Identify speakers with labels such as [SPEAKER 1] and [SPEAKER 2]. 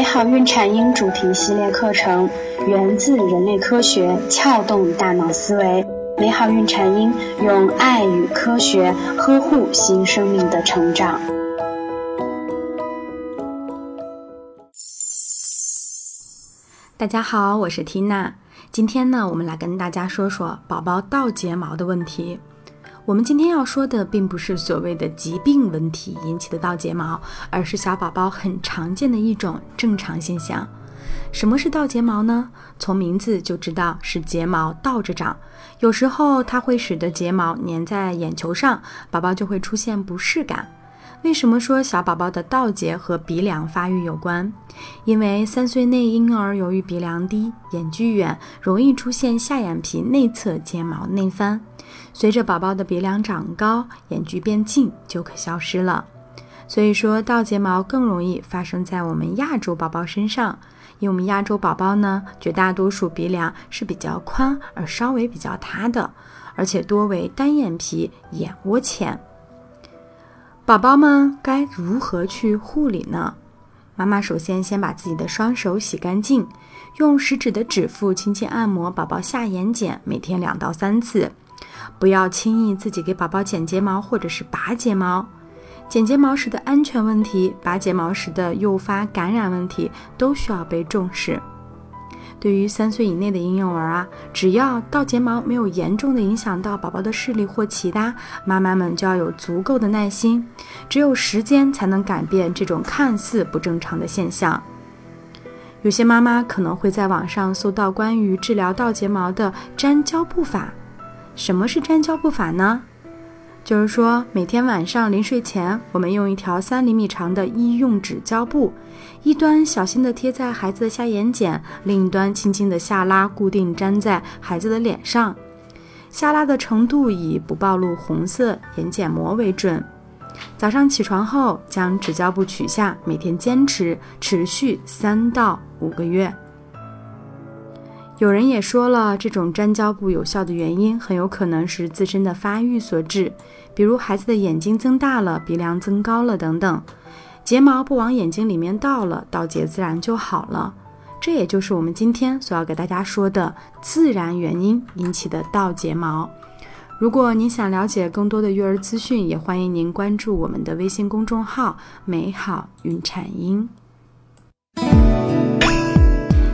[SPEAKER 1] 美好孕产婴主题系列课程源自人类科学，撬动大脑思维。美好孕产婴用爱与科学呵护新生命的成长。
[SPEAKER 2] 大家好，我是缇娜。今天呢，我们来跟大家说说宝宝倒睫毛的问题。我们今天要说的，并不是所谓的疾病问题引起的倒睫毛，而是小宝宝很常见的一种正常现象。什么是倒睫毛呢？从名字就知道是睫毛倒着长，有时候它会使得睫毛粘在眼球上，宝宝就会出现不适感。为什么说小宝宝的倒睫和鼻梁发育有关？因为三岁内婴儿由于鼻梁低、眼距远，容易出现下眼皮内侧睫毛内翻。随着宝宝的鼻梁长高，眼距变近，就可消失了。所以说，倒睫毛更容易发生在我们亚洲宝宝身上。因为我们亚洲宝宝呢，绝大多数鼻梁是比较宽而稍微比较塌的，而且多为单眼皮，眼窝浅。宝宝们该如何去护理呢？妈妈首先先把自己的双手洗干净，用食指的指腹轻轻按摩宝宝下眼睑，每天两到三次。不要轻易自己给宝宝剪睫毛或者是拔睫毛。剪睫毛时的安全问题，拔睫毛时的诱发感染问题都需要被重视。对于三岁以内的婴幼儿啊，只要倒睫毛没有严重的影响到宝宝的视力或其他，妈妈们就要有足够的耐心。只有时间才能改变这种看似不正常的现象。有些妈妈可能会在网上搜到关于治疗倒睫毛的粘胶布法。什么是粘胶布法呢？就是说，每天晚上临睡前，我们用一条三厘米长的医用纸胶布，一端小心地贴在孩子的下眼睑，另一端轻轻地下拉，固定粘在孩子的脸上。下拉的程度以不暴露红色眼睑膜为准。早上起床后，将纸胶布取下，每天坚持，持续三到五个月。有人也说了，这种粘胶布有效的原因很有可能是自身的发育所致，比如孩子的眼睛增大了、鼻梁增高了等等，睫毛不往眼睛里面倒了，倒睫自然就好了。这也就是我们今天所要给大家说的自然原因引起的倒睫毛。如果您想了解更多的育儿资讯，也欢迎您关注我们的微信公众号“美好孕产婴”。